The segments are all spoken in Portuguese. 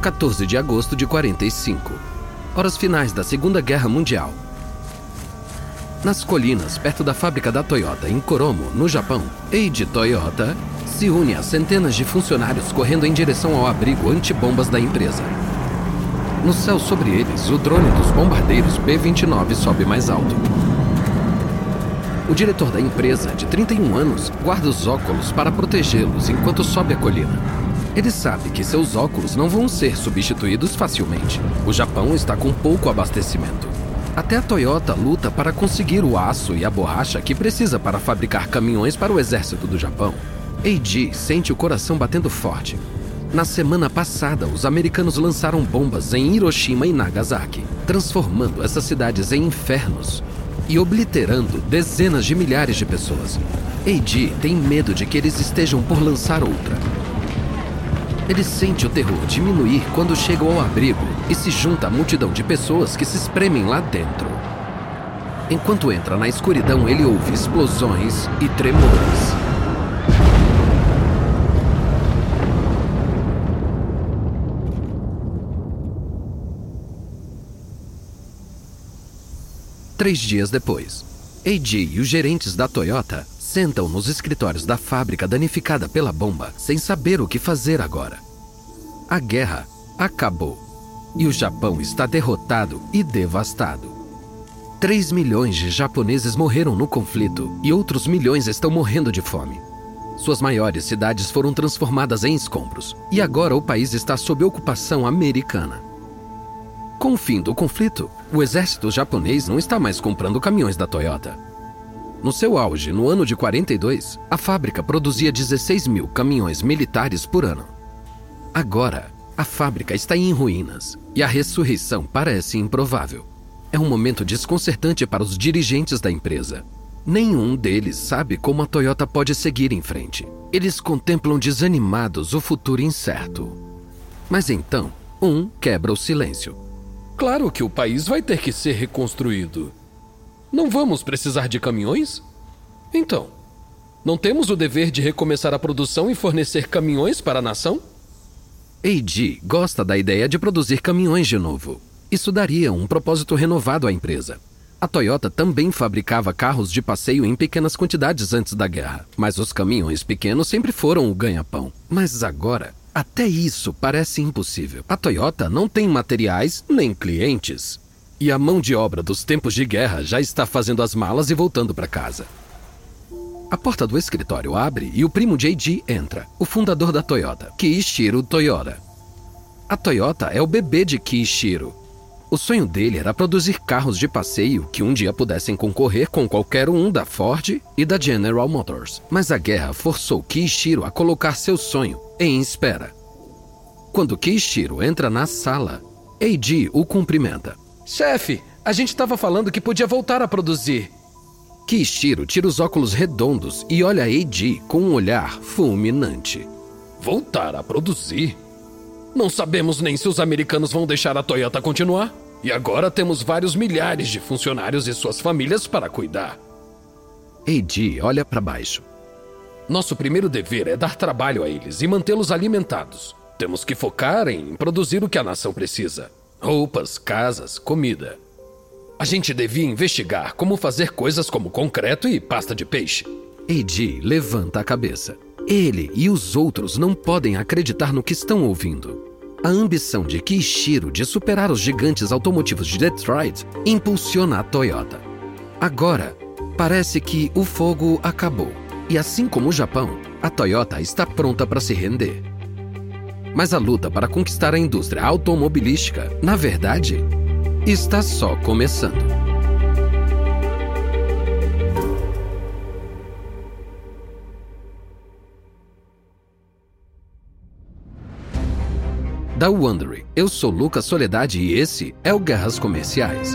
14 de agosto de 45. Horas finais da Segunda Guerra Mundial. Nas colinas, perto da fábrica da Toyota, em Koromo, no Japão, Eiji Toyota se une a centenas de funcionários correndo em direção ao abrigo antibombas da empresa. No céu sobre eles, o drone dos bombardeiros B-29 sobe mais alto. O diretor da empresa, de 31 anos, guarda os óculos para protegê-los enquanto sobe a colina. Ele sabe que seus óculos não vão ser substituídos facilmente. O Japão está com pouco abastecimento. Até a Toyota luta para conseguir o aço e a borracha que precisa para fabricar caminhões para o exército do Japão. Eiji sente o coração batendo forte. Na semana passada, os americanos lançaram bombas em Hiroshima e Nagasaki, transformando essas cidades em infernos e obliterando dezenas de milhares de pessoas. Eiji tem medo de que eles estejam por lançar outra. Ele sente o terror diminuir quando chega ao abrigo e se junta à multidão de pessoas que se espremem lá dentro. Enquanto entra na escuridão, ele ouve explosões e tremores. Três dias depois, Eiji e os gerentes da Toyota sentam nos escritórios da fábrica danificada pela bomba sem saber o que fazer agora. A guerra acabou e o Japão está derrotado e devastado. 3 milhões de japoneses morreram no conflito e outros milhões estão morrendo de fome. Suas maiores cidades foram transformadas em escombros e agora o país está sob ocupação americana. Com o fim do conflito, o exército japonês não está mais comprando caminhões da Toyota. No seu auge, no ano de 42, a fábrica produzia 16 mil caminhões militares por ano. Agora, a fábrica está em ruínas e a ressurreição parece improvável. É um momento desconcertante para os dirigentes da empresa. Nenhum deles sabe como a Toyota pode seguir em frente. Eles contemplam desanimados o futuro incerto. Mas então, um quebra o silêncio. Claro que o país vai ter que ser reconstruído. Não vamos precisar de caminhões? Então, não temos o dever de recomeçar a produção e fornecer caminhões para a nação? Eiji gosta da ideia de produzir caminhões de novo. Isso daria um propósito renovado à empresa. A Toyota também fabricava carros de passeio em pequenas quantidades antes da guerra, mas os caminhões pequenos sempre foram o ganha-pão. Mas agora, até isso parece impossível. A Toyota não tem materiais nem clientes. E a mão de obra dos tempos de guerra já está fazendo as malas e voltando para casa. A porta do escritório abre e o primo JD entra, o fundador da Toyota, Kiichiro Toyota. A Toyota é o bebê de Kiichiro. O sonho dele era produzir carros de passeio que um dia pudessem concorrer com qualquer um da Ford e da General Motors. Mas a guerra forçou Kiichiro a colocar seu sonho em espera. Quando Kiichiro entra na sala, Eiji o cumprimenta. Chefe, a gente estava falando que podia voltar a produzir. Kishiro tira os óculos redondos e olha Eiji com um olhar fulminante. Voltar a produzir? Não sabemos nem se os americanos vão deixar a Toyota continuar. E agora temos vários milhares de funcionários e suas famílias para cuidar. Eiji olha para baixo. Nosso primeiro dever é dar trabalho a eles e mantê-los alimentados. Temos que focar em produzir o que a nação precisa roupas, casas, comida. A gente devia investigar como fazer coisas como concreto e pasta de peixe. Eiji levanta a cabeça. Ele e os outros não podem acreditar no que estão ouvindo. A ambição de Kishiro de superar os gigantes automotivos de Detroit impulsiona a Toyota. Agora, parece que o fogo acabou. E assim como o Japão, a Toyota está pronta para se render. Mas a luta para conquistar a indústria automobilística, na verdade, está só começando. Da Wondery, eu sou Lucas Soledade e esse é o Guerras Comerciais.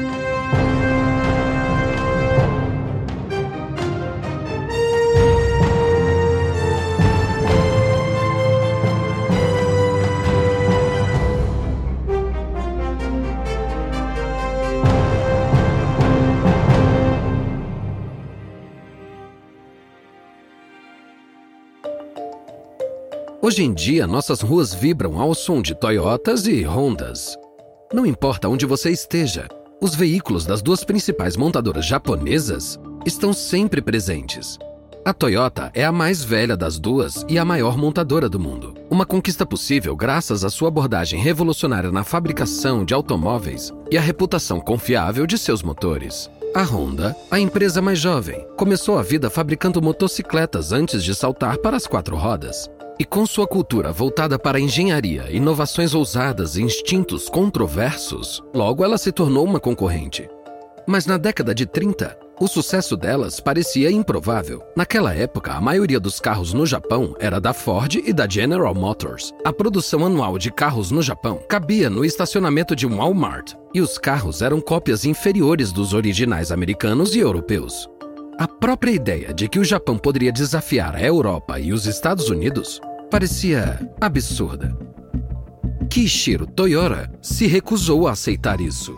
Hoje em dia, nossas ruas vibram ao som de Toyotas e Hondas. Não importa onde você esteja, os veículos das duas principais montadoras japonesas estão sempre presentes. A Toyota é a mais velha das duas e a maior montadora do mundo. Uma conquista possível graças à sua abordagem revolucionária na fabricação de automóveis e à reputação confiável de seus motores. A Honda, a empresa mais jovem, começou a vida fabricando motocicletas antes de saltar para as quatro rodas. E com sua cultura voltada para engenharia, inovações ousadas e instintos controversos, logo ela se tornou uma concorrente. Mas na década de 30, o sucesso delas parecia improvável. Naquela época, a maioria dos carros no Japão era da Ford e da General Motors. A produção anual de carros no Japão cabia no estacionamento de um Walmart, e os carros eram cópias inferiores dos originais americanos e europeus. A própria ideia de que o Japão poderia desafiar a Europa e os Estados Unidos parecia absurda. Kishiro Toyota se recusou a aceitar isso.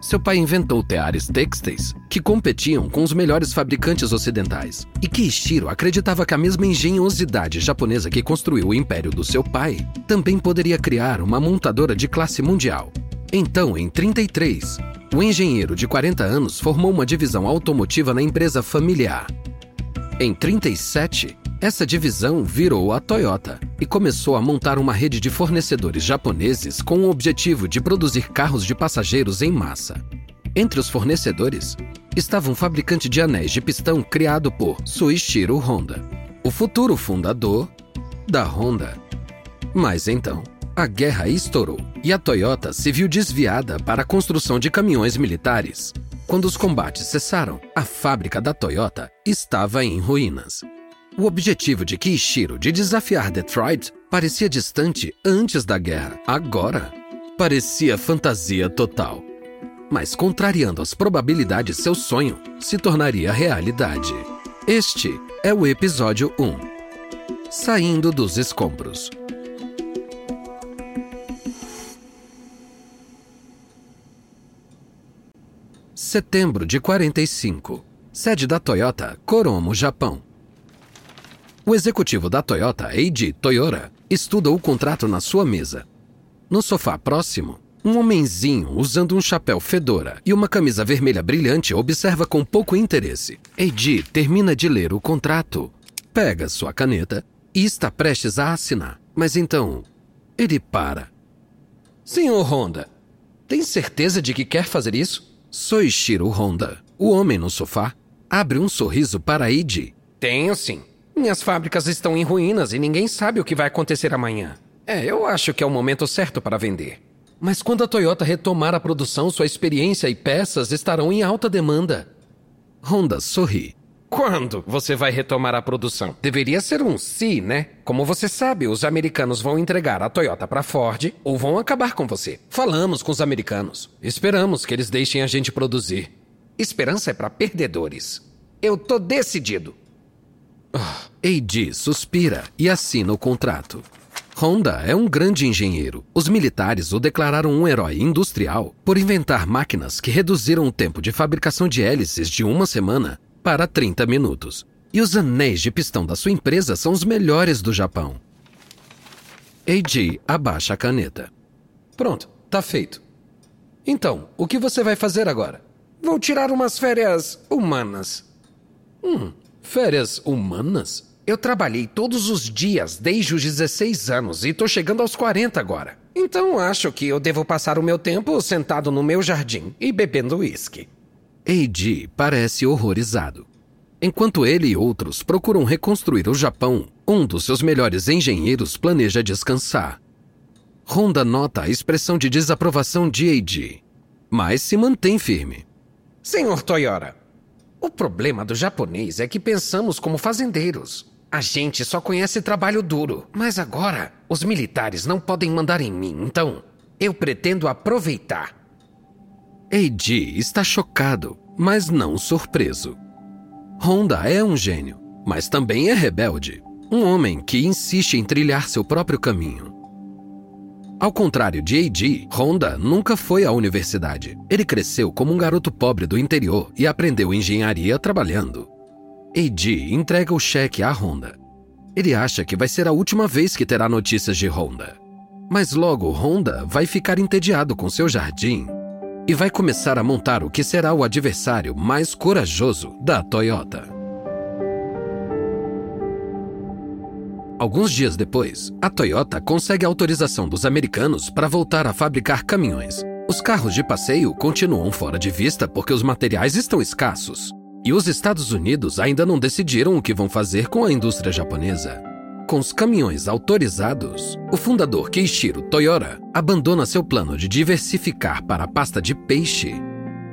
Seu pai inventou teares têxteis que competiam com os melhores fabricantes ocidentais. E Kishiro acreditava que a mesma engenhosidade japonesa que construiu o império do seu pai também poderia criar uma montadora de classe mundial. Então, em 33, o engenheiro de 40 anos formou uma divisão automotiva na empresa familiar. Em 37, essa divisão virou a Toyota e começou a montar uma rede de fornecedores japoneses com o objetivo de produzir carros de passageiros em massa. Entre os fornecedores estava um fabricante de anéis de pistão criado por Suichiro Honda, o futuro fundador da Honda. Mas então, a guerra estourou e a Toyota se viu desviada para a construção de caminhões militares. Quando os combates cessaram, a fábrica da Toyota estava em ruínas. O objetivo de Kishiro de desafiar Detroit parecia distante antes da guerra. Agora, parecia fantasia total. Mas, contrariando as probabilidades, seu sonho se tornaria realidade. Este é o episódio 1 Saindo dos Escombros. Setembro de 45. Sede da Toyota, Koromo, Japão. O executivo da Toyota, Eiji Toyota, estuda o contrato na sua mesa. No sofá próximo, um homenzinho usando um chapéu fedora e uma camisa vermelha brilhante observa com pouco interesse. Eiji termina de ler o contrato, pega sua caneta e está prestes a assinar. Mas então, ele para. Senhor Honda, tem certeza de que quer fazer isso? Soichiro Honda, o homem no sofá, abre um sorriso para Eiji. Tenho sim. Minhas fábricas estão em ruínas e ninguém sabe o que vai acontecer amanhã. É, eu acho que é o momento certo para vender. Mas quando a Toyota retomar a produção, sua experiência e peças estarão em alta demanda. Honda sorri. Quando você vai retomar a produção? Deveria ser um se, né? Como você sabe, os americanos vão entregar a Toyota para Ford ou vão acabar com você. Falamos com os americanos. Esperamos que eles deixem a gente produzir. Esperança é para perdedores. Eu tô decidido. Eiji suspira e assina o contrato. Honda é um grande engenheiro. Os militares o declararam um herói industrial por inventar máquinas que reduziram o tempo de fabricação de hélices de uma semana para 30 minutos. E os anéis de pistão da sua empresa são os melhores do Japão. Eiji abaixa a caneta. Pronto, tá feito. Então, o que você vai fazer agora? Vou tirar umas férias humanas. Hum, Férias humanas? Eu trabalhei todos os dias desde os 16 anos e tô chegando aos 40 agora. Então acho que eu devo passar o meu tempo sentado no meu jardim e bebendo uísque. Eiji parece horrorizado. Enquanto ele e outros procuram reconstruir o Japão, um dos seus melhores engenheiros planeja descansar. Honda nota a expressão de desaprovação de Eiji, mas se mantém firme. Senhor Toyota, o problema do japonês é que pensamos como fazendeiros. A gente só conhece trabalho duro. Mas agora, os militares não podem mandar em mim, então eu pretendo aproveitar. Eiji está chocado, mas não surpreso. Honda é um gênio, mas também é rebelde. Um homem que insiste em trilhar seu próprio caminho. Ao contrário de Eiji, Honda nunca foi à universidade. Ele cresceu como um garoto pobre do interior e aprendeu engenharia trabalhando. Eiji entrega o cheque à Honda. Ele acha que vai ser a última vez que terá notícias de Honda. Mas logo Honda vai ficar entediado com seu jardim e vai começar a montar o que será o adversário mais corajoso da Toyota. Alguns dias depois, a Toyota consegue a autorização dos americanos para voltar a fabricar caminhões. Os carros de passeio continuam fora de vista porque os materiais estão escassos. E os Estados Unidos ainda não decidiram o que vão fazer com a indústria japonesa. Com os caminhões autorizados, o fundador Keishiro Toyota abandona seu plano de diversificar para a pasta de peixe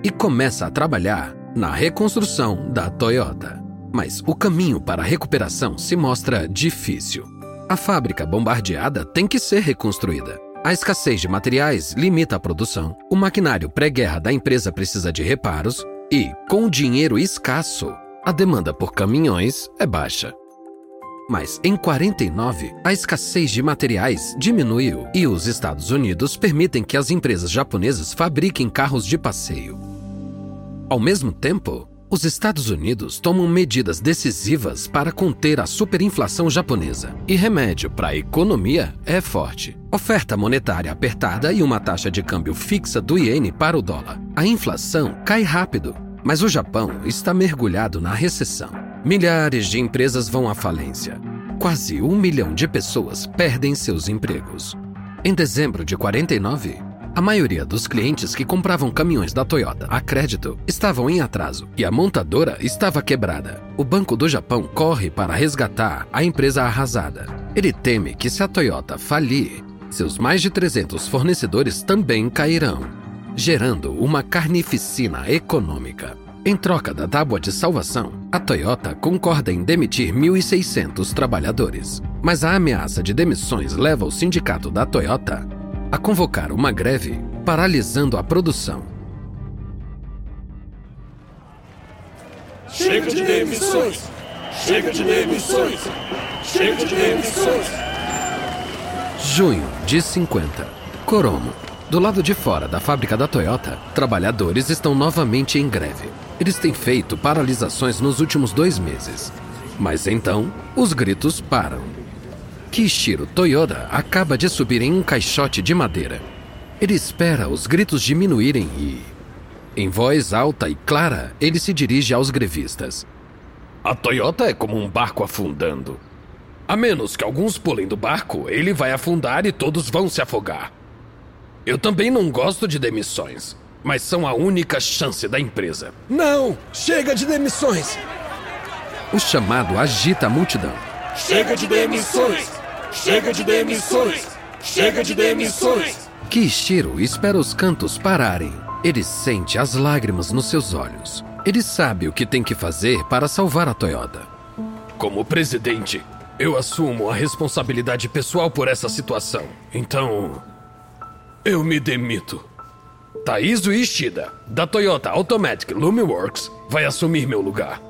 e começa a trabalhar na reconstrução da Toyota. Mas o caminho para a recuperação se mostra difícil. A fábrica bombardeada tem que ser reconstruída. A escassez de materiais limita a produção, o maquinário pré-guerra da empresa precisa de reparos e, com dinheiro escasso, a demanda por caminhões é baixa. Mas em 49, a escassez de materiais diminuiu e os Estados Unidos permitem que as empresas japonesas fabriquem carros de passeio. Ao mesmo tempo, os Estados Unidos tomam medidas decisivas para conter a superinflação japonesa. E remédio para a economia é forte. Oferta monetária apertada e uma taxa de câmbio fixa do iene para o dólar. A inflação cai rápido, mas o Japão está mergulhado na recessão. Milhares de empresas vão à falência. Quase um milhão de pessoas perdem seus empregos. Em dezembro de 49, a maioria dos clientes que compravam caminhões da Toyota a crédito estavam em atraso e a montadora estava quebrada. O Banco do Japão corre para resgatar a empresa arrasada. Ele teme que se a Toyota falir, seus mais de 300 fornecedores também cairão, gerando uma carnificina econômica. Em troca da tábua de salvação, a Toyota concorda em demitir 1.600 trabalhadores. Mas a ameaça de demissões leva o sindicato da Toyota a convocar uma greve, paralisando a produção. Chega de demissões! Chega de demissões! Chega de demissões! Junho de 50. Coromo. Do lado de fora da fábrica da Toyota, trabalhadores estão novamente em greve. Eles têm feito paralisações nos últimos dois meses. Mas então, os gritos param. Kishiro Toyoda acaba de subir em um caixote de madeira. Ele espera os gritos diminuírem e, em voz alta e clara, ele se dirige aos grevistas. A Toyota é como um barco afundando. A menos que alguns pulem do barco, ele vai afundar e todos vão se afogar. Eu também não gosto de demissões mas são a única chance da empresa. Não! Chega de demissões! O chamado agita a multidão. Chega de demissões! Chega de demissões! Chega de demissões! Kishiro espera os cantos pararem. Ele sente as lágrimas nos seus olhos. Ele sabe o que tem que fazer para salvar a Toyota. Como presidente, eu assumo a responsabilidade pessoal por essa situação. Então, eu me demito. Taizu Ishida, da Toyota Automatic Lumiworks, vai assumir meu lugar.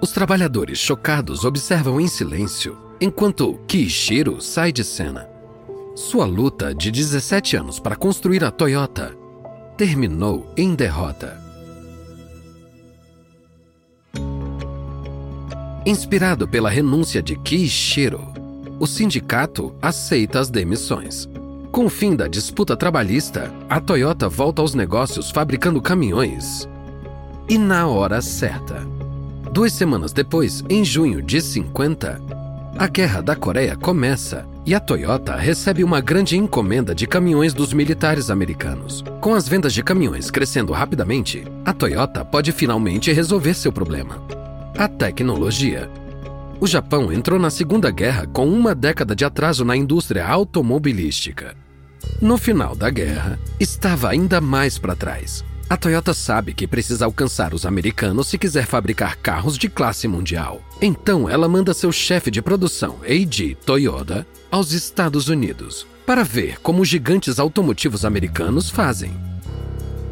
Os trabalhadores chocados observam em silêncio enquanto Kishiro sai de cena. Sua luta de 17 anos para construir a Toyota terminou em derrota. Inspirado pela renúncia de Kishiro, o sindicato aceita as demissões. Com o fim da disputa trabalhista, a Toyota volta aos negócios fabricando caminhões. E na hora certa. Duas semanas depois, em junho de 50, a Guerra da Coreia começa e a Toyota recebe uma grande encomenda de caminhões dos militares americanos. Com as vendas de caminhões crescendo rapidamente, a Toyota pode finalmente resolver seu problema. A tecnologia. O Japão entrou na Segunda Guerra com uma década de atraso na indústria automobilística. No final da guerra, estava ainda mais para trás. A Toyota sabe que precisa alcançar os americanos se quiser fabricar carros de classe mundial. Então ela manda seu chefe de produção, Eiji Toyoda, aos Estados Unidos para ver como os gigantes automotivos americanos fazem.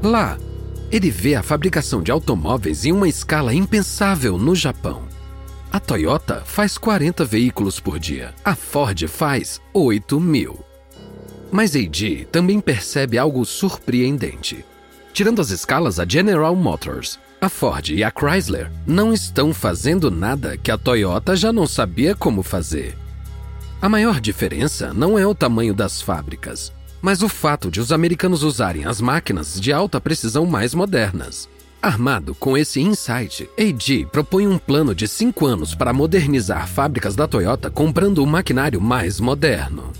Lá, ele vê a fabricação de automóveis em uma escala impensável no Japão. A Toyota faz 40 veículos por dia, a Ford faz 8 mil. Mas AD também percebe algo surpreendente. Tirando as escalas, a General Motors, A Ford e a Chrysler não estão fazendo nada que a Toyota já não sabia como fazer. A maior diferença não é o tamanho das fábricas, mas o fato de os americanos usarem as máquinas de alta precisão mais modernas. Armado com esse insight, AG propõe um plano de cinco anos para modernizar fábricas da Toyota comprando um maquinário mais moderno.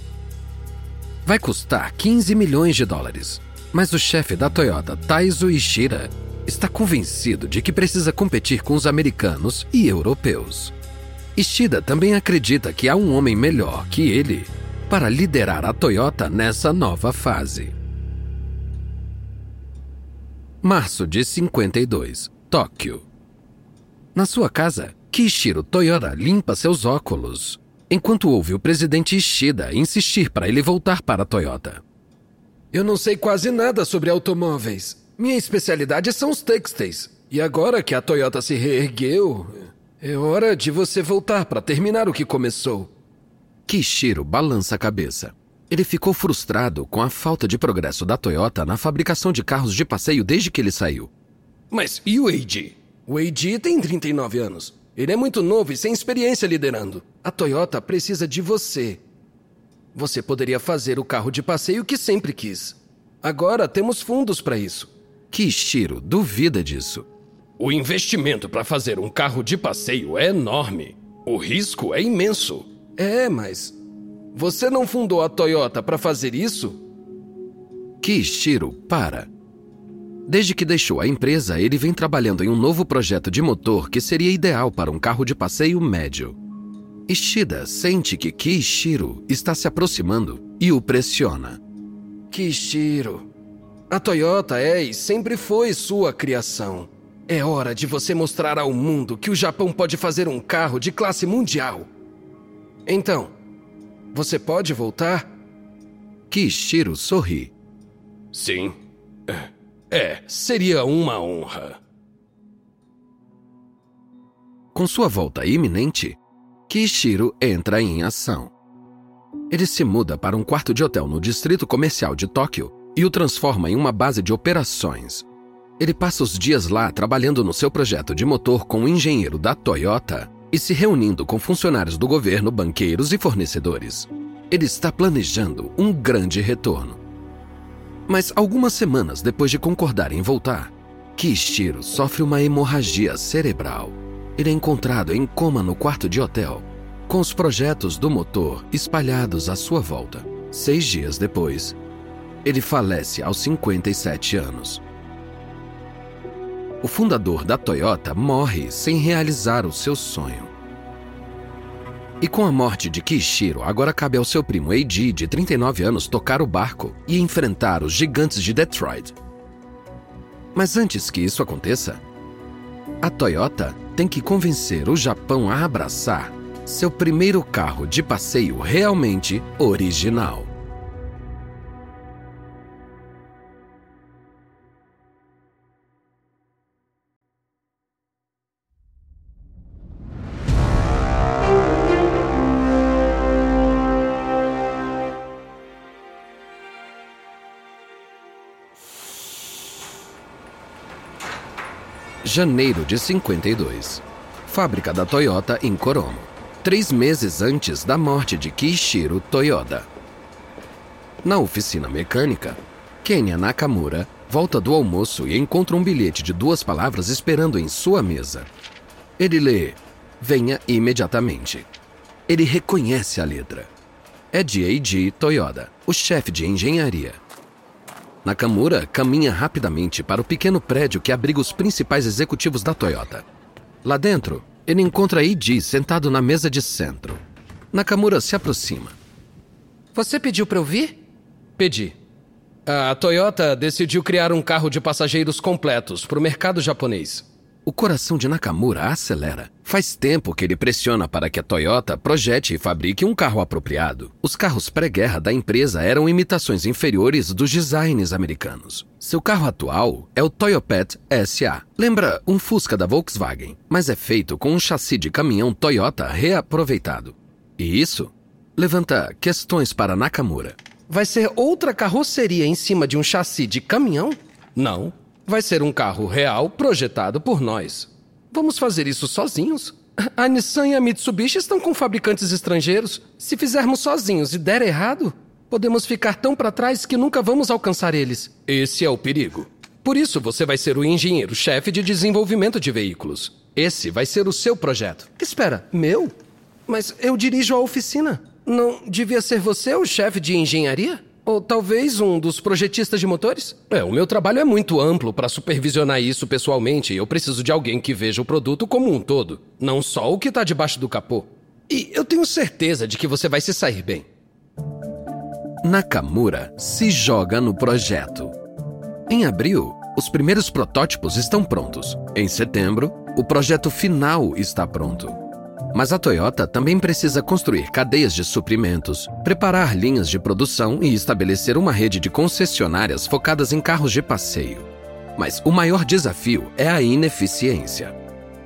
Vai custar 15 milhões de dólares, mas o chefe da Toyota, Taizo Ishira, está convencido de que precisa competir com os americanos e europeus. Ishida também acredita que há um homem melhor que ele para liderar a Toyota nessa nova fase. Março de 52, Tóquio. Na sua casa, Kishiro Toyota limpa seus óculos, enquanto ouve o presidente Ishida insistir para ele voltar para a Toyota. Eu não sei quase nada sobre automóveis. Minha especialidade são os têxteis. E agora que a Toyota se reergueu, é hora de você voltar para terminar o que começou. Kishiro balança a cabeça. Ele ficou frustrado com a falta de progresso da Toyota na fabricação de carros de passeio desde que ele saiu. Mas e o Eiji? O Eiji tem 39 anos. Ele é muito novo e sem experiência liderando. A Toyota precisa de você. Você poderia fazer o carro de passeio que sempre quis. Agora temos fundos para isso. Kishiro duvida disso. O investimento para fazer um carro de passeio é enorme. O risco é imenso. É, mas. Você não fundou a Toyota para fazer isso? Kishiro para. Desde que deixou a empresa, ele vem trabalhando em um novo projeto de motor que seria ideal para um carro de passeio médio. Ishida sente que Kishiro está se aproximando e o pressiona. Kishiro, a Toyota é e sempre foi sua criação. É hora de você mostrar ao mundo que o Japão pode fazer um carro de classe mundial. Então, você pode voltar? Kishiro sorri. Sim. É, seria uma honra. Com sua volta iminente, Kishiro entra em ação. Ele se muda para um quarto de hotel no distrito comercial de Tóquio e o transforma em uma base de operações. Ele passa os dias lá trabalhando no seu projeto de motor com um engenheiro da Toyota e se reunindo com funcionários do governo, banqueiros e fornecedores. Ele está planejando um grande retorno. Mas algumas semanas depois de concordar em voltar, Kishiro sofre uma hemorragia cerebral. Ele é encontrado em coma no quarto de hotel, com os projetos do motor espalhados à sua volta. Seis dias depois, ele falece aos 57 anos. O fundador da Toyota morre sem realizar o seu sonho. E com a morte de Kishiro, agora cabe ao seu primo Eiji, de 39 anos, tocar o barco e enfrentar os gigantes de Detroit. Mas antes que isso aconteça, a Toyota tem que convencer o Japão a abraçar seu primeiro carro de passeio realmente original. Janeiro de 52. Fábrica da Toyota em Koromo. Três meses antes da morte de Kishiro Toyoda. Na oficina mecânica, Kenya Nakamura volta do almoço e encontra um bilhete de duas palavras esperando em sua mesa. Ele lê: Venha imediatamente. Ele reconhece a letra. É de Eiji Toyoda, o chefe de engenharia. Nakamura caminha rapidamente para o pequeno prédio que abriga os principais executivos da Toyota. Lá dentro, ele encontra Eiji sentado na mesa de centro. Nakamura se aproxima. Você pediu para eu vir? Pedi. A Toyota decidiu criar um carro de passageiros completos para o mercado japonês. O coração de Nakamura acelera. Faz tempo que ele pressiona para que a Toyota projete e fabrique um carro apropriado. Os carros pré-guerra da empresa eram imitações inferiores dos designs americanos. Seu carro atual é o Toyopet SA. Lembra um Fusca da Volkswagen, mas é feito com um chassi de caminhão Toyota reaproveitado. E isso levanta questões para Nakamura. Vai ser outra carroceria em cima de um chassi de caminhão? Não. Vai ser um carro real projetado por nós. Vamos fazer isso sozinhos? A Nissan e a Mitsubishi estão com fabricantes estrangeiros. Se fizermos sozinhos e der errado, podemos ficar tão para trás que nunca vamos alcançar eles. Esse é o perigo. Por isso, você vai ser o engenheiro-chefe de desenvolvimento de veículos. Esse vai ser o seu projeto. Espera, meu? Mas eu dirijo a oficina. Não devia ser você o chefe de engenharia? Ou talvez um dos projetistas de motores? É, o meu trabalho é muito amplo para supervisionar isso pessoalmente eu preciso de alguém que veja o produto como um todo, não só o que está debaixo do capô. E eu tenho certeza de que você vai se sair bem. Nakamura se joga no projeto. Em abril, os primeiros protótipos estão prontos. Em setembro, o projeto final está pronto. Mas a Toyota também precisa construir cadeias de suprimentos, preparar linhas de produção e estabelecer uma rede de concessionárias focadas em carros de passeio. Mas o maior desafio é a ineficiência.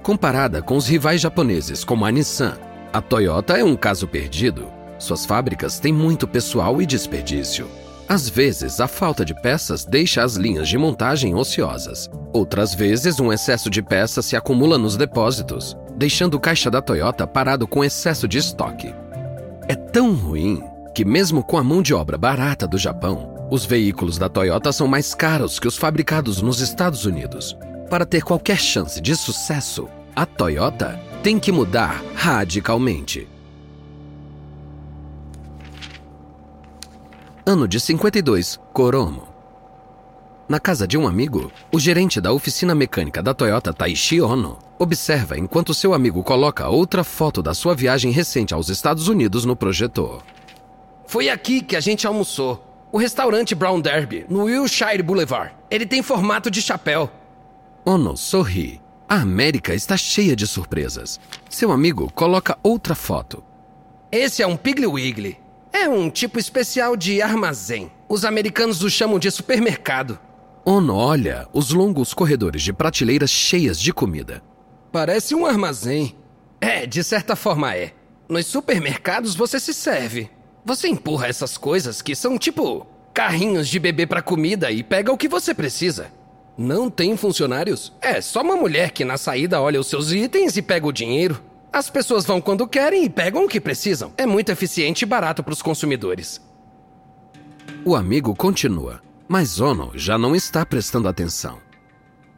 Comparada com os rivais japoneses como a Nissan, a Toyota é um caso perdido. Suas fábricas têm muito pessoal e desperdício. Às vezes, a falta de peças deixa as linhas de montagem ociosas. Outras vezes, um excesso de peças se acumula nos depósitos, deixando o caixa da Toyota parado com excesso de estoque. É tão ruim que, mesmo com a mão de obra barata do Japão, os veículos da Toyota são mais caros que os fabricados nos Estados Unidos. Para ter qualquer chance de sucesso, a Toyota tem que mudar radicalmente. Ano de 52, Koromo. Na casa de um amigo, o gerente da oficina mecânica da Toyota, Taishi Ono, Observa enquanto seu amigo coloca outra foto da sua viagem recente aos Estados Unidos no projetor. Foi aqui que a gente almoçou. O restaurante Brown Derby, no Wilshire Boulevard. Ele tem formato de chapéu. Ono sorri. A América está cheia de surpresas. Seu amigo coloca outra foto. Esse é um Piggly Wiggly. É um tipo especial de armazém. Os americanos o chamam de supermercado. Ono olha os longos corredores de prateleiras cheias de comida. Parece um armazém. É, de certa forma é. Nos supermercados você se serve. Você empurra essas coisas que são tipo carrinhos de bebê para comida e pega o que você precisa. Não tem funcionários? É só uma mulher que na saída olha os seus itens e pega o dinheiro. As pessoas vão quando querem e pegam o que precisam. É muito eficiente e barato para os consumidores. O amigo continua, mas Ono já não está prestando atenção.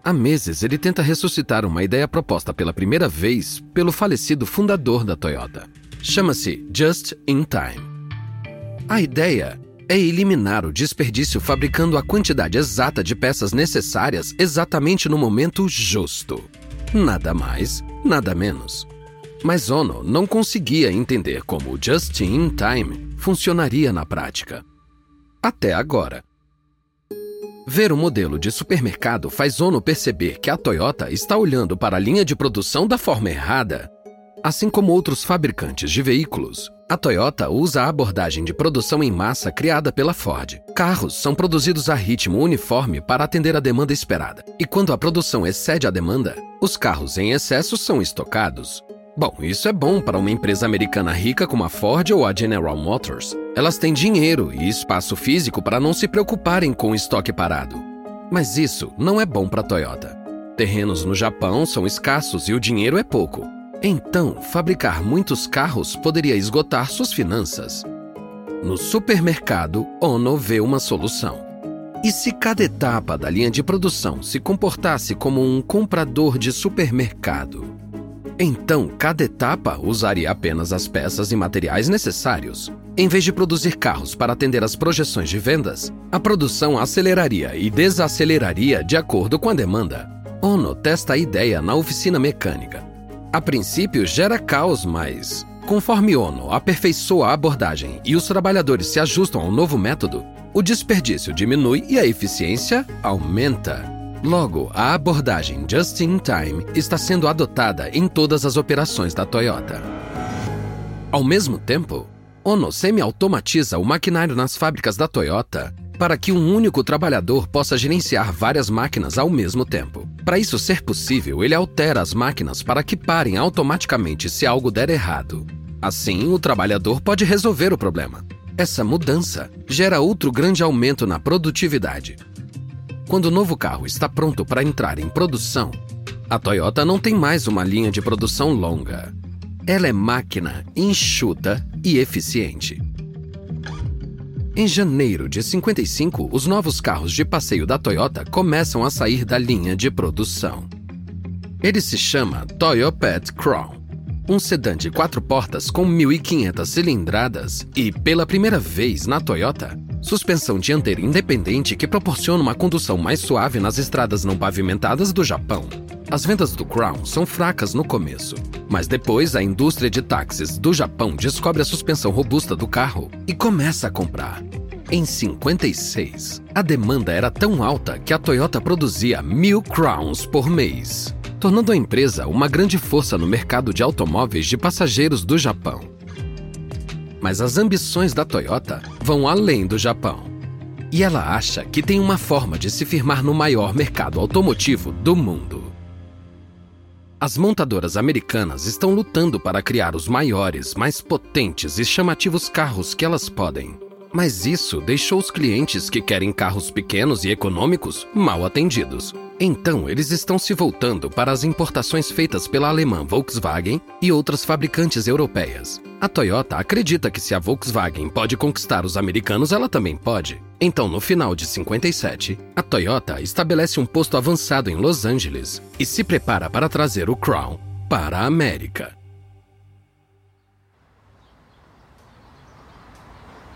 Há meses ele tenta ressuscitar uma ideia proposta pela primeira vez pelo falecido fundador da Toyota. Chama-se Just in Time. A ideia é eliminar o desperdício fabricando a quantidade exata de peças necessárias exatamente no momento justo. Nada mais, nada menos. Mas Ono não conseguia entender como o Just in Time funcionaria na prática. Até agora. Ver o modelo de supermercado faz Ono perceber que a Toyota está olhando para a linha de produção da forma errada. Assim como outros fabricantes de veículos, a Toyota usa a abordagem de produção em massa criada pela Ford. Carros são produzidos a ritmo uniforme para atender a demanda esperada, e quando a produção excede a demanda, os carros em excesso são estocados. Bom, isso é bom para uma empresa americana rica como a Ford ou a General Motors. Elas têm dinheiro e espaço físico para não se preocuparem com o estoque parado. Mas isso não é bom para a Toyota. Terrenos no Japão são escassos e o dinheiro é pouco. Então, fabricar muitos carros poderia esgotar suas finanças. No supermercado, Ono vê uma solução. E se cada etapa da linha de produção se comportasse como um comprador de supermercado? Então, cada etapa usaria apenas as peças e materiais necessários. Em vez de produzir carros para atender às projeções de vendas, a produção aceleraria e desaceleraria de acordo com a demanda. Ono testa a ideia na oficina mecânica. A princípio gera caos, mas conforme Ono aperfeiçoa a abordagem e os trabalhadores se ajustam ao novo método, o desperdício diminui e a eficiência aumenta. Logo, a abordagem Just in Time está sendo adotada em todas as operações da Toyota. Ao mesmo tempo, Ono semi-automatiza o maquinário nas fábricas da Toyota para que um único trabalhador possa gerenciar várias máquinas ao mesmo tempo. Para isso ser possível, ele altera as máquinas para que parem automaticamente se algo der errado. Assim, o trabalhador pode resolver o problema. Essa mudança gera outro grande aumento na produtividade. Quando o novo carro está pronto para entrar em produção, a Toyota não tem mais uma linha de produção longa. Ela é máquina, enxuta e eficiente. Em janeiro de 55, os novos carros de passeio da Toyota começam a sair da linha de produção. Ele se chama Toyopet Crown, um sedã de quatro portas com 1.500 cilindradas e, pela primeira vez na Toyota, suspensão dianteira independente que proporciona uma condução mais suave nas estradas não pavimentadas do Japão. As vendas do Crown são fracas no começo, mas depois a indústria de táxis do Japão descobre a suspensão robusta do carro e começa a comprar. Em 56, a demanda era tão alta que a Toyota produzia mil Crowns por mês, tornando a empresa uma grande força no mercado de automóveis de passageiros do Japão. Mas as ambições da Toyota vão além do Japão. E ela acha que tem uma forma de se firmar no maior mercado automotivo do mundo. As montadoras americanas estão lutando para criar os maiores, mais potentes e chamativos carros que elas podem. Mas isso deixou os clientes que querem carros pequenos e econômicos mal atendidos. Então, eles estão se voltando para as importações feitas pela alemã Volkswagen e outras fabricantes europeias. A Toyota acredita que se a Volkswagen pode conquistar os americanos, ela também pode. Então, no final de 57, a Toyota estabelece um posto avançado em Los Angeles e se prepara para trazer o Crown para a América.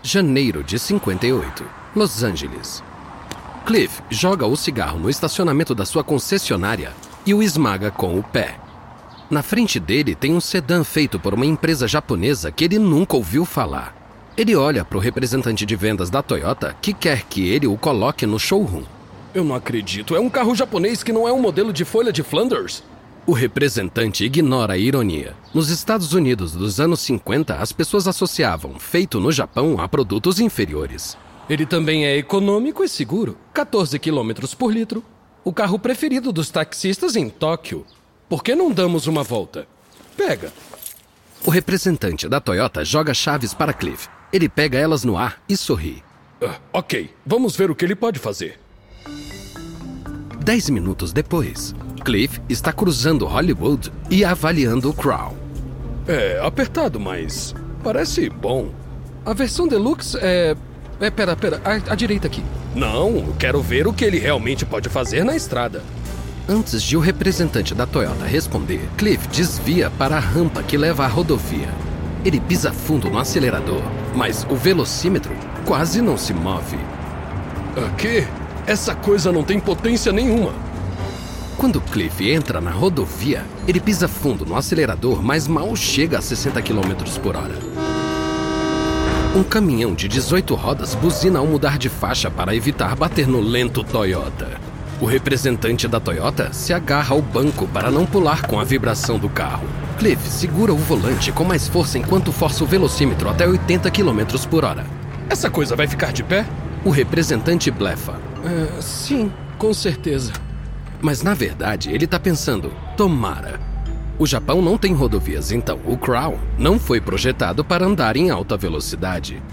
Janeiro de 58, Los Angeles. Cliff joga o cigarro no estacionamento da sua concessionária e o esmaga com o pé. Na frente dele tem um sedã feito por uma empresa japonesa que ele nunca ouviu falar. Ele olha para o representante de vendas da Toyota que quer que ele o coloque no showroom. Eu não acredito. É um carro japonês que não é um modelo de folha de Flanders. O representante ignora a ironia. Nos Estados Unidos dos anos 50, as pessoas associavam feito no Japão a produtos inferiores. Ele também é econômico e seguro. 14 km por litro. O carro preferido dos taxistas em Tóquio. Por que não damos uma volta? Pega. O representante da Toyota joga chaves para Cliff. Ele pega elas no ar e sorri. Ah, ok, vamos ver o que ele pode fazer. Dez minutos depois, Cliff está cruzando Hollywood e avaliando o Crown. É apertado, mas parece bom. A versão deluxe é. É, pera, pera, à, à direita aqui. Não, quero ver o que ele realmente pode fazer na estrada. Antes de o representante da Toyota responder, Cliff desvia para a rampa que leva à rodovia. Ele pisa fundo no acelerador, mas o velocímetro quase não se move. Aqui? Essa coisa não tem potência nenhuma. Quando Cliff entra na rodovia, ele pisa fundo no acelerador, mas mal chega a 60 km por hora. Um caminhão de 18 rodas buzina ao mudar de faixa para evitar bater no lento Toyota. O representante da Toyota se agarra ao banco para não pular com a vibração do carro. Cliff segura o volante com mais força enquanto força o velocímetro até 80 km por hora. Essa coisa vai ficar de pé? O representante blefa. Uh, sim, com certeza. Mas na verdade ele está pensando: tomara. O Japão não tem rodovias, então o Crown não foi projetado para andar em alta velocidade.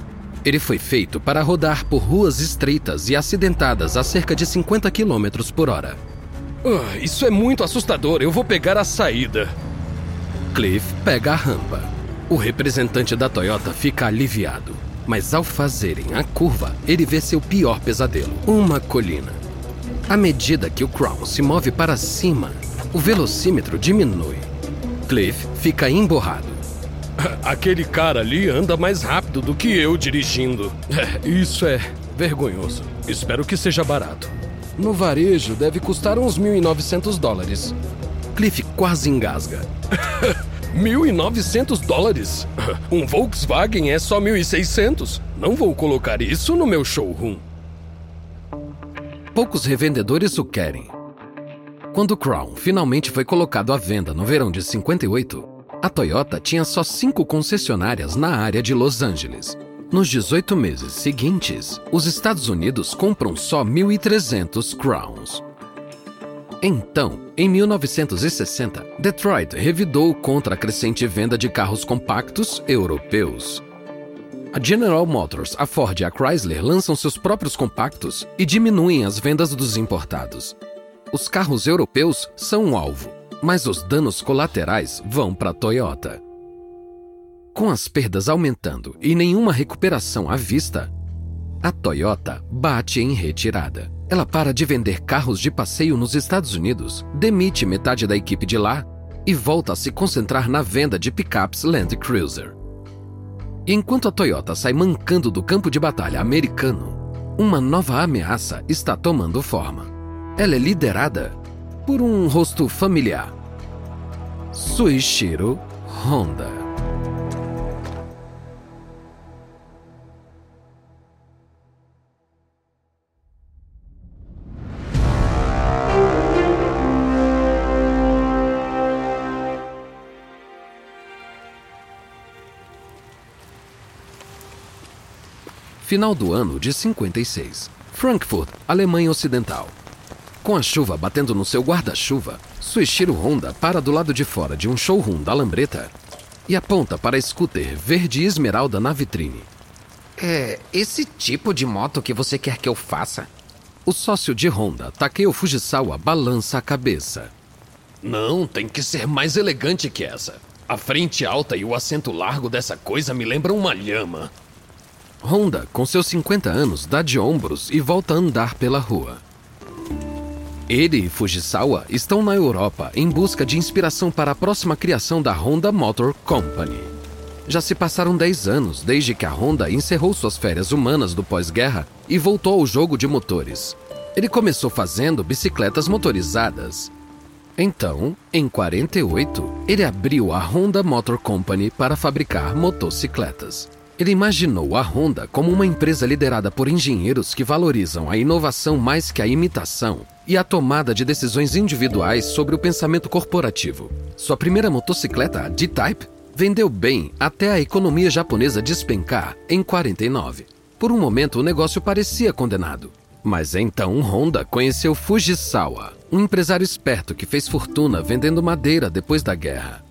Ele foi feito para rodar por ruas estreitas e acidentadas a cerca de 50 km por hora. Uh, isso é muito assustador. Eu vou pegar a saída. Cliff pega a rampa. O representante da Toyota fica aliviado. Mas ao fazerem a curva, ele vê seu pior pesadelo: uma colina. À medida que o Crown se move para cima, o velocímetro diminui. Cliff fica emborrado. Aquele cara ali anda mais rápido do que eu dirigindo. Isso é vergonhoso. Espero que seja barato. No varejo deve custar uns 1.900 dólares. Cliff quase engasga. 1.900 dólares? Um Volkswagen é só 1.600. Não vou colocar isso no meu showroom. Poucos revendedores o querem. Quando o Crown finalmente foi colocado à venda no verão de 58, a Toyota tinha só cinco concessionárias na área de Los Angeles. Nos 18 meses seguintes, os Estados Unidos compram só 1.300 Crowns. Então, em 1960, Detroit revidou contra a crescente venda de carros compactos europeus. A General Motors, a Ford e a Chrysler lançam seus próprios compactos e diminuem as vendas dos importados. Os carros europeus são um alvo, mas os danos colaterais vão para a Toyota. Com as perdas aumentando e nenhuma recuperação à vista, a Toyota bate em retirada. Ela para de vender carros de passeio nos Estados Unidos, demite metade da equipe de lá e volta a se concentrar na venda de picapes Land Cruiser. E enquanto a Toyota sai mancando do campo de batalha americano, uma nova ameaça está tomando forma. Ela é liderada por um rosto familiar: Suichiro Honda. Final do ano de 56. Frankfurt, Alemanha Ocidental. Com a chuva batendo no seu guarda-chuva, Suichiro Honda para do lado de fora de um showroom da Lambreta e aponta para a scooter verde esmeralda na vitrine. É esse tipo de moto que você quer que eu faça? O sócio de Honda, Takeo Fujisawa, balança a cabeça. Não, tem que ser mais elegante que essa. A frente alta e o assento largo dessa coisa me lembram uma lhama. Honda, com seus 50 anos, dá de ombros e volta a andar pela rua. Ele e Fujisawa estão na Europa em busca de inspiração para a próxima criação da Honda Motor Company. Já se passaram 10 anos desde que a Honda encerrou suas férias humanas do pós-guerra e voltou ao jogo de motores. Ele começou fazendo bicicletas motorizadas. Então, em 48, ele abriu a Honda Motor Company para fabricar motocicletas. Ele imaginou a Honda como uma empresa liderada por engenheiros que valorizam a inovação mais que a imitação e a tomada de decisões individuais sobre o pensamento corporativo. Sua primeira motocicleta, a D-Type, vendeu bem até a economia japonesa despencar em 49. Por um momento, o negócio parecia condenado. Mas então Honda conheceu Fujisawa, um empresário esperto que fez fortuna vendendo madeira depois da guerra.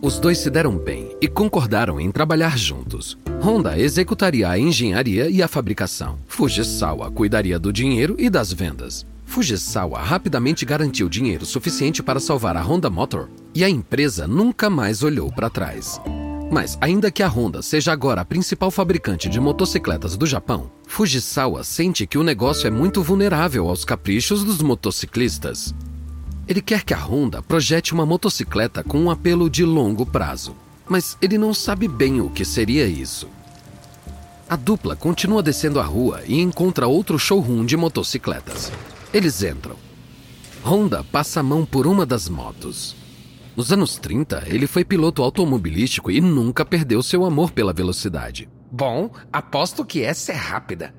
Os dois se deram bem e concordaram em trabalhar juntos. Honda executaria a engenharia e a fabricação. Fujisawa cuidaria do dinheiro e das vendas. Fujisawa rapidamente garantiu dinheiro suficiente para salvar a Honda Motor e a empresa nunca mais olhou para trás. Mas, ainda que a Honda seja agora a principal fabricante de motocicletas do Japão, Fujisawa sente que o negócio é muito vulnerável aos caprichos dos motociclistas. Ele quer que a Honda projete uma motocicleta com um apelo de longo prazo, mas ele não sabe bem o que seria isso. A dupla continua descendo a rua e encontra outro showroom de motocicletas. Eles entram. Honda passa a mão por uma das motos. Nos anos 30, ele foi piloto automobilístico e nunca perdeu seu amor pela velocidade. Bom, aposto que essa é rápida.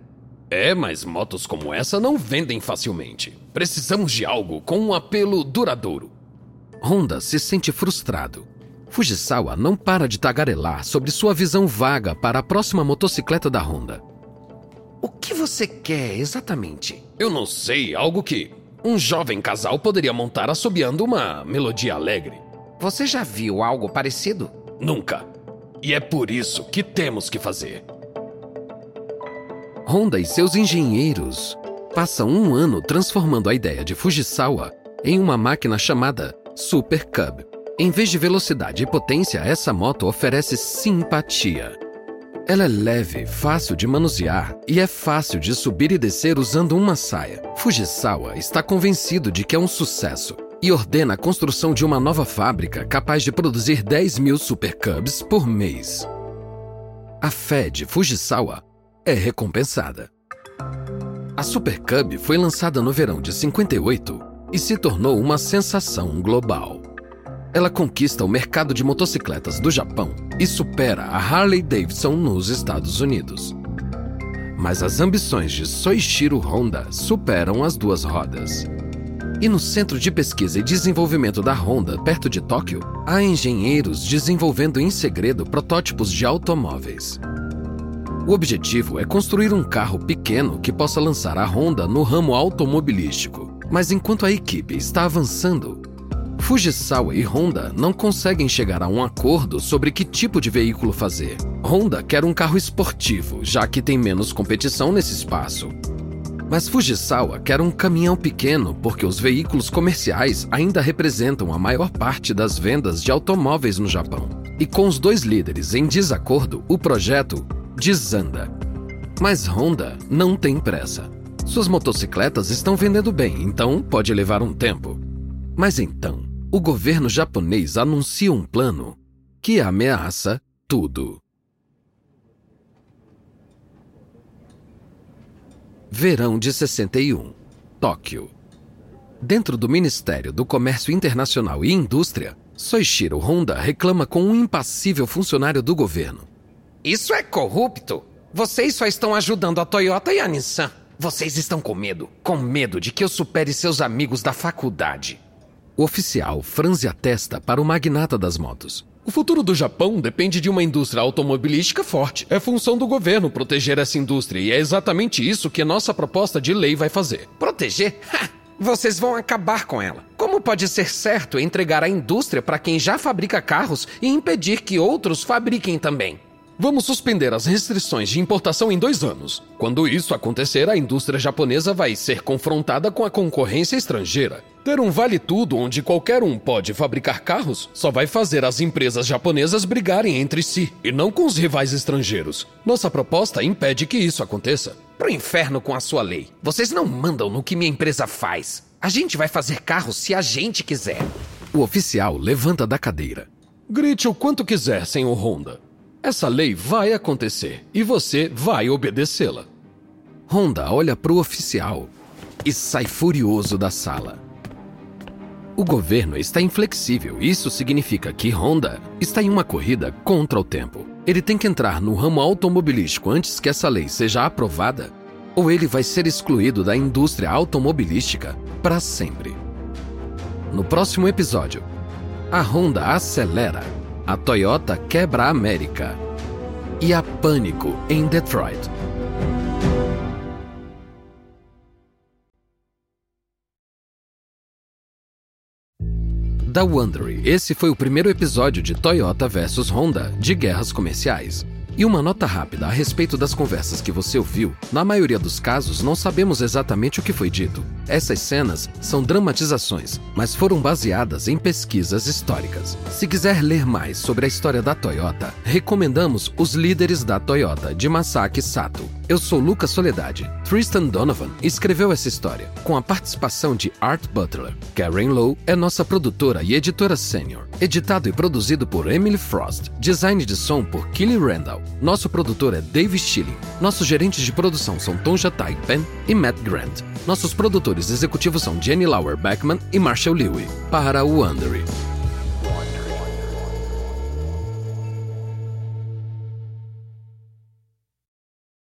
É, mas motos como essa não vendem facilmente. Precisamos de algo com um apelo duradouro. Honda se sente frustrado. Fujisawa não para de tagarelar sobre sua visão vaga para a próxima motocicleta da Honda. O que você quer exatamente? Eu não sei, algo que um jovem casal poderia montar assobiando uma melodia alegre. Você já viu algo parecido? Nunca. E é por isso que temos que fazer. Honda e seus engenheiros passam um ano transformando a ideia de Fujisawa em uma máquina chamada Super Cub. Em vez de velocidade e potência, essa moto oferece simpatia. Ela é leve, fácil de manusear e é fácil de subir e descer usando uma saia. Fujisawa está convencido de que é um sucesso e ordena a construção de uma nova fábrica capaz de produzir 10 mil Super Cubs por mês. A fé de Fujisawa é recompensada. A Super Cub foi lançada no verão de 58 e se tornou uma sensação global. Ela conquista o mercado de motocicletas do Japão e supera a Harley Davidson nos Estados Unidos. Mas as ambições de Soichiro Honda superam as duas rodas. E no Centro de Pesquisa e Desenvolvimento da Honda, perto de Tóquio, há engenheiros desenvolvendo em segredo protótipos de automóveis. O objetivo é construir um carro pequeno que possa lançar a Honda no ramo automobilístico. Mas enquanto a equipe está avançando, Fujisawa e Honda não conseguem chegar a um acordo sobre que tipo de veículo fazer. Honda quer um carro esportivo, já que tem menos competição nesse espaço. Mas Fujisawa quer um caminhão pequeno porque os veículos comerciais ainda representam a maior parte das vendas de automóveis no Japão. E com os dois líderes em desacordo, o projeto desanda. Mas Honda não tem pressa. Suas motocicletas estão vendendo bem, então pode levar um tempo. Mas então, o governo japonês anuncia um plano que ameaça tudo. Verão de 61, Tóquio. Dentro do Ministério do Comércio Internacional e Indústria, Soichiro Honda reclama com um impassível funcionário do governo. Isso é corrupto. Vocês só estão ajudando a Toyota e a Nissan. Vocês estão com medo, com medo de que eu supere seus amigos da faculdade. O oficial franze a testa para o magnata das motos. O futuro do Japão depende de uma indústria automobilística forte. É função do governo proteger essa indústria e é exatamente isso que nossa proposta de lei vai fazer. Proteger? Ha! Vocês vão acabar com ela. Como pode ser certo entregar a indústria para quem já fabrica carros e impedir que outros fabriquem também? Vamos suspender as restrições de importação em dois anos. Quando isso acontecer, a indústria japonesa vai ser confrontada com a concorrência estrangeira. Ter um vale-tudo onde qualquer um pode fabricar carros só vai fazer as empresas japonesas brigarem entre si e não com os rivais estrangeiros. Nossa proposta impede que isso aconteça. Pro inferno com a sua lei. Vocês não mandam no que minha empresa faz. A gente vai fazer carros se a gente quiser. O oficial levanta da cadeira. Grite o quanto quiser, senhor Honda. Essa lei vai acontecer e você vai obedecê-la. Honda olha para o oficial e sai furioso da sala. O governo está inflexível. Isso significa que Honda está em uma corrida contra o tempo. Ele tem que entrar no ramo automobilístico antes que essa lei seja aprovada, ou ele vai ser excluído da indústria automobilística para sempre. No próximo episódio, a Honda acelera a Toyota quebra a América e há pânico em Detroit. Da Wondery, esse foi o primeiro episódio de Toyota vs Honda de guerras comerciais. E uma nota rápida a respeito das conversas que você ouviu: na maioria dos casos, não sabemos exatamente o que foi dito. Essas cenas são dramatizações, mas foram baseadas em pesquisas históricas. Se quiser ler mais sobre a história da Toyota, recomendamos Os Líderes da Toyota, de Masaki Sato. Eu sou Lucas Soledade. Tristan Donovan escreveu essa história, com a participação de Art Butler. Karen Lowe é nossa produtora e editora sênior. Editado e produzido por Emily Frost. Design de som por Kelly Randall. Nosso produtor é Dave Schilling. Nossos gerentes de produção são Tonja Taipen e Matt Grant. Nossos produtores executivos são Jenny Lauer Beckman e Marshall Lewy. Para o Wondery.